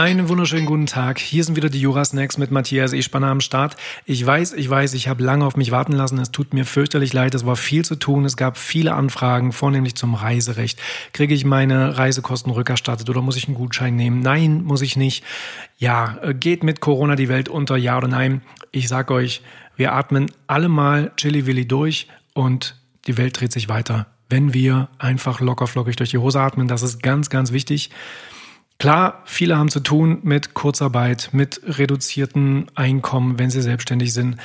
Einen wunderschönen guten Tag. Hier sind wieder die Jura-Snacks mit Matthias Espanner am Start. Ich weiß, ich weiß, ich habe lange auf mich warten lassen. Es tut mir fürchterlich leid. Es war viel zu tun. Es gab viele Anfragen, vornehmlich zum Reiserecht. Kriege ich meine Reisekosten rückerstattet oder muss ich einen Gutschein nehmen? Nein, muss ich nicht. Ja, äh, geht mit Corona die Welt unter? Ja oder nein? Ich sag euch, wir atmen alle mal Chili-Willi durch und die Welt dreht sich weiter. Wenn wir einfach lockerflockig durch die Hose atmen, das ist ganz, ganz wichtig. Klar, viele haben zu tun mit Kurzarbeit, mit reduzierten Einkommen, wenn sie selbstständig sind.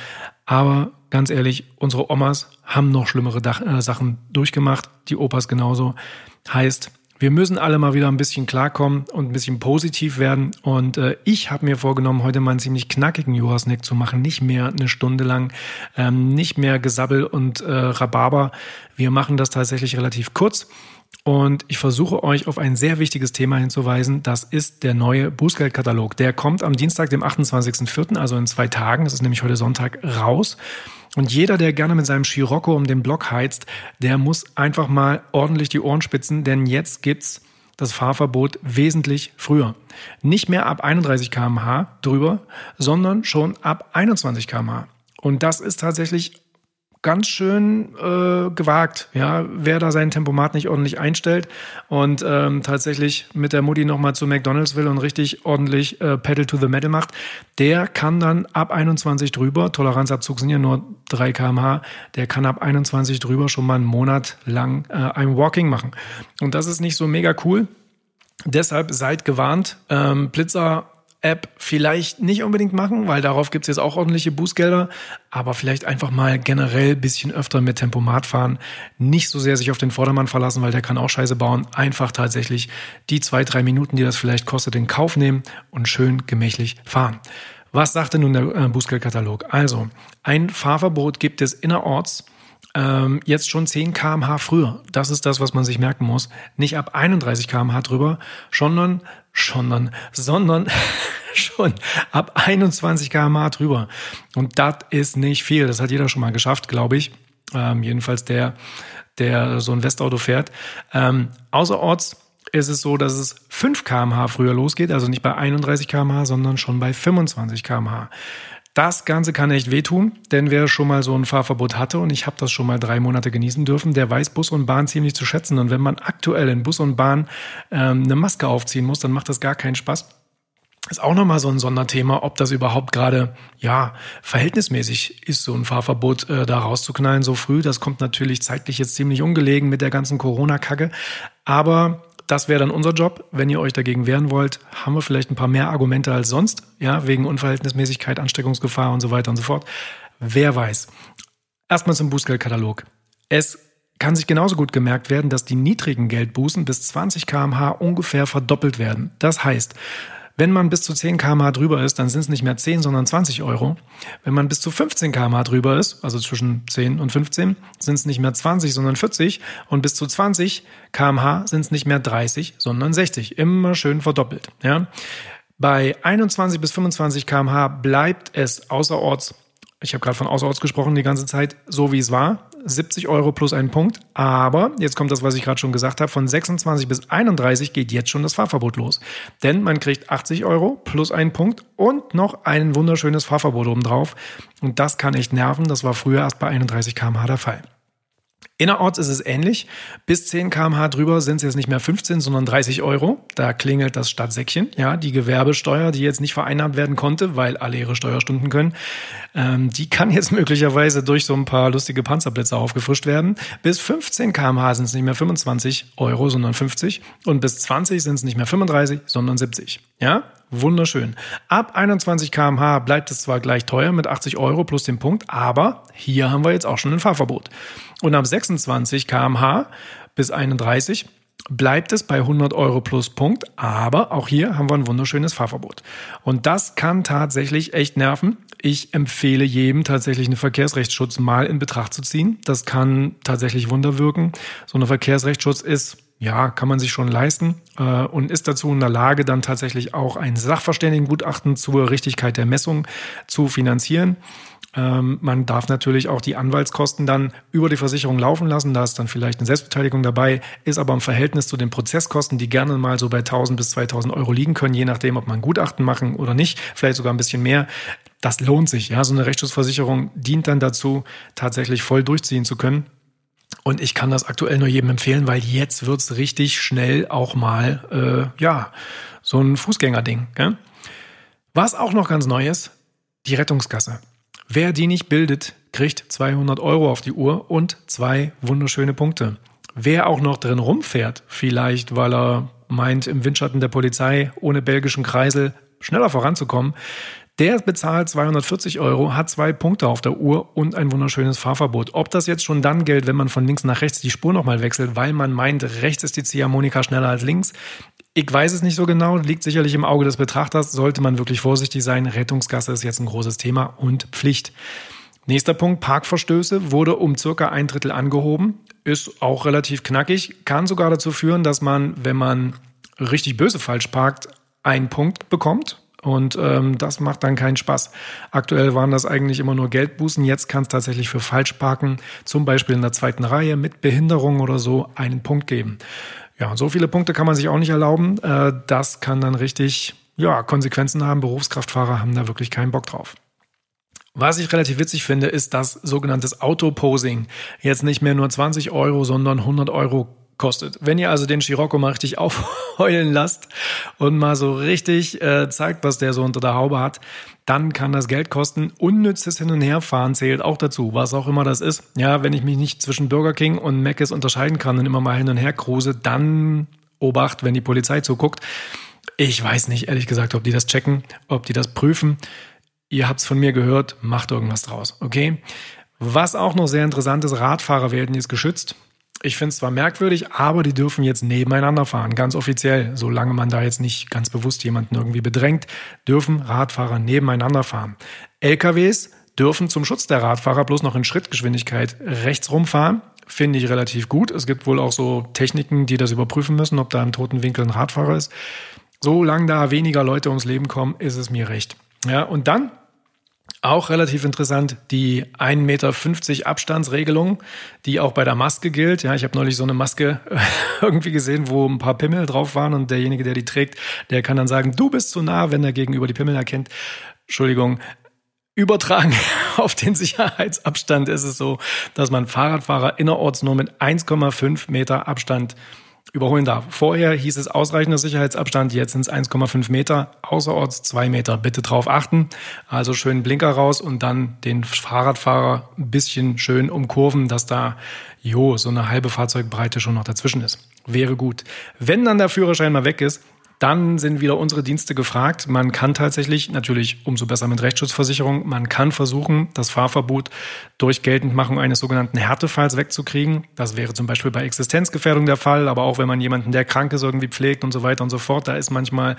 Aber ganz ehrlich, unsere Omas haben noch schlimmere Dach, äh, Sachen durchgemacht, die Opas genauso. Heißt, wir müssen alle mal wieder ein bisschen klarkommen und ein bisschen positiv werden. Und äh, ich habe mir vorgenommen, heute mal einen ziemlich knackigen Jurasnack zu machen. Nicht mehr eine Stunde lang, ähm, nicht mehr Gesabbel und äh, Rhabarber. Wir machen das tatsächlich relativ kurz. Und ich versuche euch auf ein sehr wichtiges Thema hinzuweisen. Das ist der neue Bußgeldkatalog. Der kommt am Dienstag, dem 28.04., also in zwei Tagen. Das ist nämlich heute Sonntag raus. Und jeder, der gerne mit seinem Scirocco um den Block heizt, der muss einfach mal ordentlich die Ohren spitzen, denn jetzt gibt's das Fahrverbot wesentlich früher. Nicht mehr ab 31 kmh drüber, sondern schon ab 21 kmh. Und das ist tatsächlich ganz schön äh, gewagt, ja, wer da sein Tempomat nicht ordentlich einstellt und ähm, tatsächlich mit der Mutti nochmal zu McDonalds will und richtig ordentlich äh, Pedal to the Metal macht, der kann dann ab 21 drüber, Toleranzabzug sind ja nur 3 kmh, der kann ab 21 drüber schon mal einen Monat lang äh, ein Walking machen. Und das ist nicht so mega cool. Deshalb seid gewarnt. Ähm, Blitzer App vielleicht nicht unbedingt machen, weil darauf gibt es jetzt auch ordentliche Bußgelder, aber vielleicht einfach mal generell bisschen öfter mit Tempomat fahren, nicht so sehr sich auf den Vordermann verlassen, weil der kann auch Scheiße bauen, einfach tatsächlich die zwei, drei Minuten, die das vielleicht kostet, in Kauf nehmen und schön gemächlich fahren. Was sagte nun der äh, Bußgeldkatalog? Also, ein Fahrverbot gibt es innerorts ähm, jetzt schon 10 kmh früher. Das ist das, was man sich merken muss. Nicht ab 31 kmh drüber, sondern, sondern, sondern schon ab 21 kmh drüber. Und das ist nicht viel. Das hat jeder schon mal geschafft, glaube ich. Ähm, jedenfalls der, der so ein Westauto fährt. Ähm, außerorts ist es so, dass es 5 kmh früher losgeht, also nicht bei 31 kmh, sondern schon bei 25 kmh. Das Ganze kann echt wehtun, denn wer schon mal so ein Fahrverbot hatte und ich habe das schon mal drei Monate genießen dürfen, der weiß Bus und Bahn ziemlich zu schätzen. Und wenn man aktuell in Bus und Bahn ähm, eine Maske aufziehen muss, dann macht das gar keinen Spaß. Ist auch nochmal so ein Sonderthema, ob das überhaupt gerade, ja, verhältnismäßig ist, so ein Fahrverbot äh, da rauszuknallen so früh. Das kommt natürlich zeitlich jetzt ziemlich ungelegen mit der ganzen Corona-Kacke. Aber das wäre dann unser Job. Wenn ihr euch dagegen wehren wollt, haben wir vielleicht ein paar mehr Argumente als sonst, ja, wegen Unverhältnismäßigkeit, Ansteckungsgefahr und so weiter und so fort. Wer weiß. Erstmal zum Bußgeldkatalog. Es kann sich genauso gut gemerkt werden, dass die niedrigen Geldbußen bis 20 kmh ungefähr verdoppelt werden. Das heißt, wenn man bis zu 10 kmh drüber ist, dann sind es nicht mehr 10, sondern 20 Euro. Wenn man bis zu 15 kmh drüber ist, also zwischen 10 und 15, sind es nicht mehr 20, sondern 40. Und bis zu 20 kmh sind es nicht mehr 30, sondern 60. Immer schön verdoppelt. Ja. Bei 21 bis 25 kmh bleibt es außerorts ich habe gerade von außerorts gesprochen die ganze Zeit, so wie es war. 70 Euro plus ein Punkt. Aber, jetzt kommt das, was ich gerade schon gesagt habe, von 26 bis 31 geht jetzt schon das Fahrverbot los. Denn man kriegt 80 Euro plus einen Punkt und noch ein wunderschönes Fahrverbot obendrauf. Und das kann echt nerven. Das war früher erst bei 31 km/h der Fall. Innerorts ist es ähnlich. Bis 10 kmh drüber sind es jetzt nicht mehr 15, sondern 30 Euro. Da klingelt das Stadtsäckchen. Ja, die Gewerbesteuer, die jetzt nicht vereinnahmt werden konnte, weil alle ihre Steuerstunden können, ähm, die kann jetzt möglicherweise durch so ein paar lustige Panzerblitze aufgefrischt werden. Bis 15 kmh sind es nicht mehr 25 Euro, sondern 50. Und bis 20 sind es nicht mehr 35, sondern 70. Ja, wunderschön. Ab 21 kmh bleibt es zwar gleich teuer mit 80 Euro plus dem Punkt, aber hier haben wir jetzt auch schon ein Fahrverbot. Und ab 26 kmh bis 31 bleibt es bei 100 Euro plus Punkt, aber auch hier haben wir ein wunderschönes Fahrverbot. Und das kann tatsächlich echt nerven. Ich empfehle jedem tatsächlich einen Verkehrsrechtsschutz mal in Betracht zu ziehen. Das kann tatsächlich Wunder wirken. So ein Verkehrsrechtsschutz ist ja, kann man sich schon leisten äh, und ist dazu in der Lage, dann tatsächlich auch ein Sachverständigengutachten zur Richtigkeit der Messung zu finanzieren. Ähm, man darf natürlich auch die Anwaltskosten dann über die Versicherung laufen lassen. Da ist dann vielleicht eine Selbstbeteiligung dabei, ist aber im Verhältnis zu den Prozesskosten, die gerne mal so bei 1000 bis 2000 Euro liegen können, je nachdem, ob man Gutachten machen oder nicht, vielleicht sogar ein bisschen mehr. Das lohnt sich. Ja, so eine Rechtsschutzversicherung dient dann dazu, tatsächlich voll durchziehen zu können. Und ich kann das aktuell nur jedem empfehlen, weil jetzt wird's richtig schnell auch mal, äh, ja, so ein Fußgängerding. Gell? Was auch noch ganz neu ist, die Rettungskasse. Wer die nicht bildet, kriegt 200 Euro auf die Uhr und zwei wunderschöne Punkte. Wer auch noch drin rumfährt, vielleicht weil er meint, im Windschatten der Polizei ohne belgischen Kreisel schneller voranzukommen, der bezahlt 240 Euro, hat zwei Punkte auf der Uhr und ein wunderschönes Fahrverbot. Ob das jetzt schon dann gilt, wenn man von links nach rechts die Spur nochmal wechselt, weil man meint, rechts ist die Ziehharmonika schneller als links, ich weiß es nicht so genau, liegt sicherlich im Auge des Betrachters, sollte man wirklich vorsichtig sein. Rettungsgasse ist jetzt ein großes Thema und Pflicht. Nächster Punkt, Parkverstöße wurde um circa ein Drittel angehoben, ist auch relativ knackig, kann sogar dazu führen, dass man, wenn man richtig böse falsch parkt, einen Punkt bekommt. Und ähm, das macht dann keinen Spaß. Aktuell waren das eigentlich immer nur Geldbußen. Jetzt kann es tatsächlich für Falschparken, zum Beispiel in der zweiten Reihe mit Behinderung oder so, einen Punkt geben. Ja, und so viele Punkte kann man sich auch nicht erlauben. Äh, das kann dann richtig ja, Konsequenzen haben. Berufskraftfahrer haben da wirklich keinen Bock drauf. Was ich relativ witzig finde, ist, dass sogenanntes Autoposing jetzt nicht mehr nur 20 Euro, sondern 100 Euro kostet. Wenn ihr also den Scirocco mal richtig aufheulen lasst und mal so richtig äh, zeigt, was der so unter der Haube hat, dann kann das Geld kosten. Unnützes Hin- und Herfahren zählt auch dazu, was auch immer das ist. Ja, wenn ich mich nicht zwischen Burger King und Mc's unterscheiden kann und immer mal hin und her kruse, dann Obacht, wenn die Polizei zuguckt. Ich weiß nicht, ehrlich gesagt, ob die das checken, ob die das prüfen. Ihr habt's von mir gehört, macht irgendwas draus, okay? Was auch noch sehr interessant ist, Radfahrer werden jetzt geschützt. Ich finde es zwar merkwürdig, aber die dürfen jetzt nebeneinander fahren, ganz offiziell. Solange man da jetzt nicht ganz bewusst jemanden irgendwie bedrängt, dürfen Radfahrer nebeneinander fahren. LKWs dürfen zum Schutz der Radfahrer bloß noch in Schrittgeschwindigkeit rechts rumfahren. Finde ich relativ gut. Es gibt wohl auch so Techniken, die das überprüfen müssen, ob da im toten Winkel ein Radfahrer ist. Solange da weniger Leute ums Leben kommen, ist es mir recht. Ja, und dann auch relativ interessant, die 1,50 Meter Abstandsregelung, die auch bei der Maske gilt. Ja, ich habe neulich so eine Maske irgendwie gesehen, wo ein paar Pimmel drauf waren und derjenige, der die trägt, der kann dann sagen, du bist zu nah, wenn er gegenüber die Pimmel erkennt. Entschuldigung, Übertragen auf den Sicherheitsabstand ist es so, dass man Fahrradfahrer innerorts nur mit 1,5 Meter Abstand überholen darf. Vorher hieß es ausreichender Sicherheitsabstand, jetzt sind es 1,5 Meter, außerorts 2 Meter. Bitte drauf achten. Also schön Blinker raus und dann den Fahrradfahrer ein bisschen schön umkurven, dass da, jo, so eine halbe Fahrzeugbreite schon noch dazwischen ist. Wäre gut. Wenn dann der Führerschein mal weg ist, dann sind wieder unsere Dienste gefragt. Man kann tatsächlich, natürlich umso besser mit Rechtsschutzversicherung, man kann versuchen, das Fahrverbot durch Geltendmachung eines sogenannten Härtefalls wegzukriegen. Das wäre zum Beispiel bei Existenzgefährdung der Fall, aber auch wenn man jemanden, der krank ist, irgendwie pflegt und so weiter und so fort. Da ist manchmal,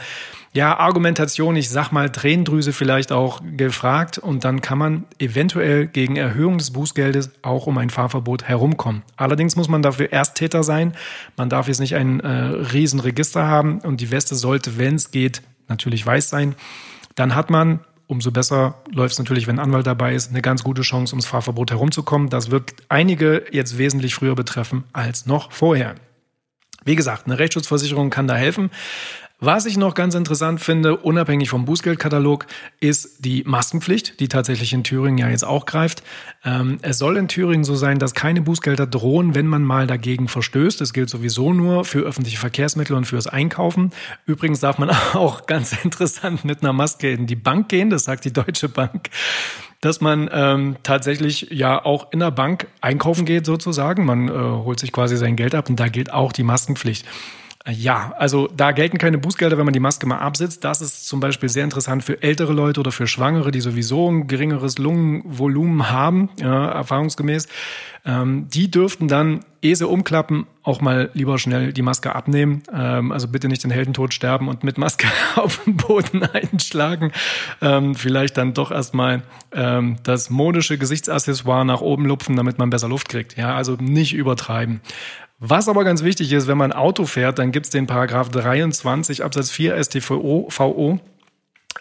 ja, Argumentation, ich sag mal Tränendrüse vielleicht auch gefragt und dann kann man eventuell gegen Erhöhung des Bußgeldes auch um ein Fahrverbot herumkommen. Allerdings muss man dafür Ersttäter sein. Man darf jetzt nicht ein äh, Riesenregister haben und die West Beste sollte, wenn es geht, natürlich weiß sein. Dann hat man, umso besser läuft es natürlich, wenn ein Anwalt dabei ist, eine ganz gute Chance, ums Fahrverbot herumzukommen. Das wird einige jetzt wesentlich früher betreffen als noch vorher. Wie gesagt, eine Rechtsschutzversicherung kann da helfen. Was ich noch ganz interessant finde, unabhängig vom Bußgeldkatalog, ist die Maskenpflicht, die tatsächlich in Thüringen ja jetzt auch greift. Ähm, es soll in Thüringen so sein, dass keine Bußgelder drohen, wenn man mal dagegen verstößt. Das gilt sowieso nur für öffentliche Verkehrsmittel und fürs Einkaufen. Übrigens darf man auch ganz interessant mit einer Maske in die Bank gehen, das sagt die Deutsche Bank dass man ähm, tatsächlich ja auch in der Bank einkaufen geht sozusagen. Man äh, holt sich quasi sein Geld ab und da gilt auch die Maskenpflicht. Ja, also da gelten keine Bußgelder, wenn man die Maske mal absitzt. Das ist zum Beispiel sehr interessant für ältere Leute oder für Schwangere, die sowieso ein geringeres Lungenvolumen haben, ja, erfahrungsgemäß. Ähm, die dürften dann, ehe sie umklappen, auch mal lieber schnell die Maske abnehmen. Ähm, also bitte nicht den Heldentod sterben und mit Maske auf den Boden einschlagen. Ähm, vielleicht dann doch erstmal ähm, das modische Gesichtsaccessoire nach oben lupfen, damit man besser Luft kriegt. Ja, also nicht übertreiben. Was aber ganz wichtig ist, wenn man Auto fährt, dann gibt es den Paragraph 23 Absatz 4 StVO.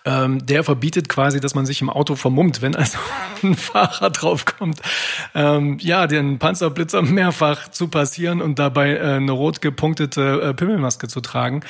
Ähm, der verbietet quasi, dass man sich im Auto vermummt, wenn also ein Fahrer draufkommt, ähm, ja, den Panzerblitzer mehrfach zu passieren und dabei äh, eine rot gepunktete äh, Pimmelmaske zu tragen.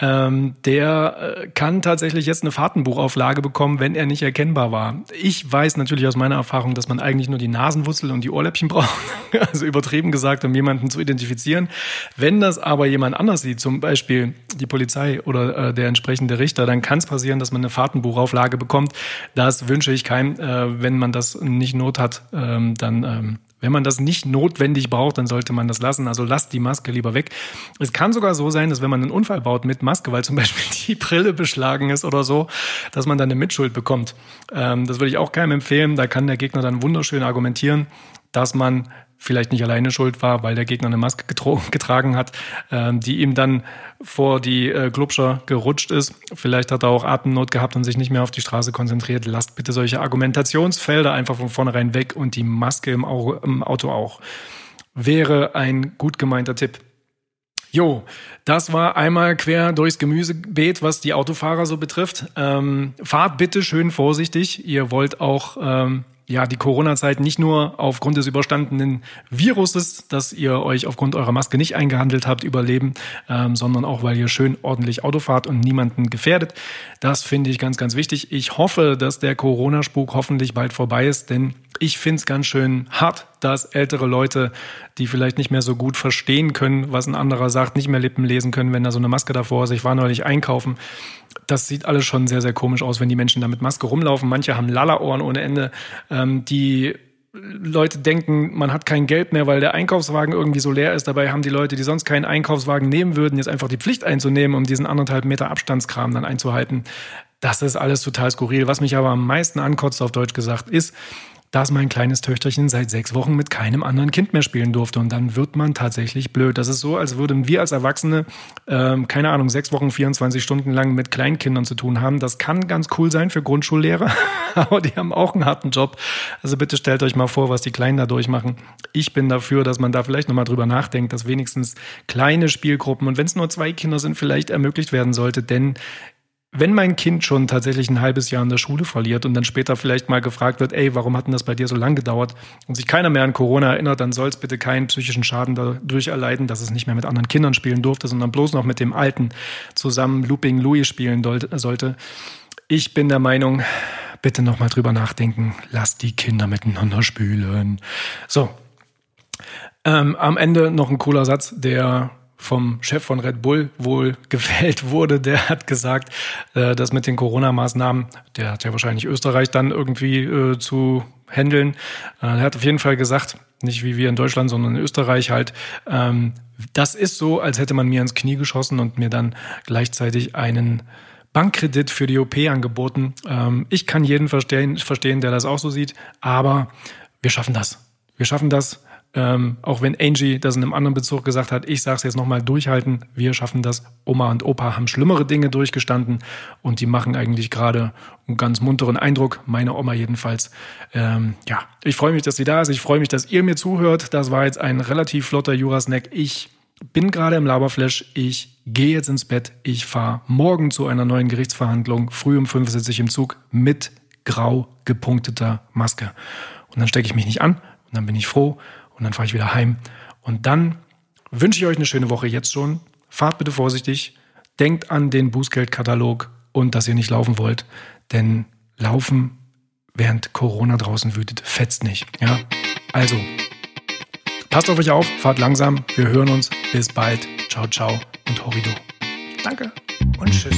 Ähm, der äh, kann tatsächlich jetzt eine Fahrtenbuchauflage bekommen, wenn er nicht erkennbar war. Ich weiß natürlich aus meiner Erfahrung, dass man eigentlich nur die Nasenwurzel und die Ohrläppchen braucht, also übertrieben gesagt, um jemanden zu identifizieren. Wenn das aber jemand anders sieht, zum Beispiel die Polizei oder äh, der entsprechende Richter, dann kann es passieren, dass man eine Fahrtenbuchauflage bekommt. Das wünsche ich keinem. Äh, wenn man das nicht Not hat, ähm, dann ähm, wenn man das nicht notwendig braucht, dann sollte man das lassen. Also lasst die Maske lieber weg. Es kann sogar so sein, dass wenn man einen Unfall baut mit Maske, weil zum Beispiel die Brille beschlagen ist oder so, dass man dann eine Mitschuld bekommt. Ähm, das würde ich auch keinem empfehlen. Da kann der Gegner dann wunderschön argumentieren, dass man vielleicht nicht alleine schuld war, weil der Gegner eine Maske getragen hat, äh, die ihm dann vor die äh, Glubscher gerutscht ist. Vielleicht hat er auch Atemnot gehabt und sich nicht mehr auf die Straße konzentriert. Lasst bitte solche Argumentationsfelder einfach von vornherein weg und die Maske im, im Auto auch. Wäre ein gut gemeinter Tipp. Jo, das war einmal quer durchs Gemüsebeet, was die Autofahrer so betrifft. Ähm, fahrt bitte schön vorsichtig. Ihr wollt auch ähm, ja, die Corona-Zeit nicht nur aufgrund des überstandenen Viruses, dass ihr euch aufgrund eurer Maske nicht eingehandelt habt, überleben, ähm, sondern auch, weil ihr schön ordentlich Auto fahrt und niemanden gefährdet. Das finde ich ganz, ganz wichtig. Ich hoffe, dass der Corona-Spuk hoffentlich bald vorbei ist, denn ich finde es ganz schön hart, dass ältere Leute, die vielleicht nicht mehr so gut verstehen können, was ein anderer sagt, nicht mehr Lippen lesen können, wenn da so eine Maske davor ist. Ich war neulich einkaufen. Das sieht alles schon sehr, sehr komisch aus, wenn die Menschen da mit Maske rumlaufen. Manche haben Lala-Ohren ohne Ende. Ähm, die Leute denken, man hat kein Geld mehr, weil der Einkaufswagen irgendwie so leer ist. Dabei haben die Leute, die sonst keinen Einkaufswagen nehmen würden, jetzt einfach die Pflicht einzunehmen, um diesen anderthalb Meter Abstandskram dann einzuhalten. Das ist alles total skurril. Was mich aber am meisten ankotzt, auf Deutsch gesagt, ist, dass mein kleines Töchterchen seit sechs Wochen mit keinem anderen Kind mehr spielen durfte. Und dann wird man tatsächlich blöd. Das ist so, als würden wir als Erwachsene, ähm, keine Ahnung, sechs Wochen, 24 Stunden lang mit Kleinkindern zu tun haben. Das kann ganz cool sein für Grundschullehrer, aber die haben auch einen harten Job. Also bitte stellt euch mal vor, was die Kleinen da durchmachen. Ich bin dafür, dass man da vielleicht nochmal drüber nachdenkt, dass wenigstens kleine Spielgruppen und wenn es nur zwei Kinder sind, vielleicht ermöglicht werden sollte. Denn wenn mein Kind schon tatsächlich ein halbes Jahr in der Schule verliert und dann später vielleicht mal gefragt wird, ey, warum hat denn das bei dir so lang gedauert und sich keiner mehr an Corona erinnert, dann soll es bitte keinen psychischen Schaden dadurch erleiden, dass es nicht mehr mit anderen Kindern spielen durfte, sondern bloß noch mit dem Alten zusammen Looping Louis spielen sollte. Ich bin der Meinung, bitte nochmal drüber nachdenken, lasst die Kinder miteinander spielen. So. Ähm, am Ende noch ein cooler Satz, der vom Chef von Red Bull wohl gewählt wurde, der hat gesagt, äh, dass mit den Corona-Maßnahmen, der hat ja wahrscheinlich Österreich dann irgendwie äh, zu handeln. Äh, er hat auf jeden Fall gesagt, nicht wie wir in Deutschland, sondern in Österreich halt, ähm, das ist so, als hätte man mir ins Knie geschossen und mir dann gleichzeitig einen Bankkredit für die OP angeboten. Ähm, ich kann jeden verstehen, verstehen, der das auch so sieht, aber wir schaffen das. Wir schaffen das. Ähm, auch wenn Angie das in einem anderen Bezug gesagt hat, ich sage es jetzt nochmal, durchhalten, wir schaffen das. Oma und Opa haben schlimmere Dinge durchgestanden und die machen eigentlich gerade einen ganz munteren Eindruck, meine Oma jedenfalls. Ähm, ja, ich freue mich, dass sie da ist, ich freue mich, dass ihr mir zuhört. Das war jetzt ein relativ flotter Jura-Snack. Ich bin gerade im Laberflash, ich gehe jetzt ins Bett, ich fahre morgen zu einer neuen Gerichtsverhandlung. Früh um fünf sitze ich im Zug mit grau gepunkteter Maske. Und dann stecke ich mich nicht an und dann bin ich froh und dann fahre ich wieder heim. Und dann wünsche ich euch eine schöne Woche jetzt schon. Fahrt bitte vorsichtig. Denkt an den Bußgeldkatalog und dass ihr nicht laufen wollt. Denn laufen, während Corona draußen wütet, fetzt nicht. Ja? Also, passt auf euch auf, fahrt langsam. Wir hören uns. Bis bald. Ciao, ciao und Horrido. Danke und tschüss.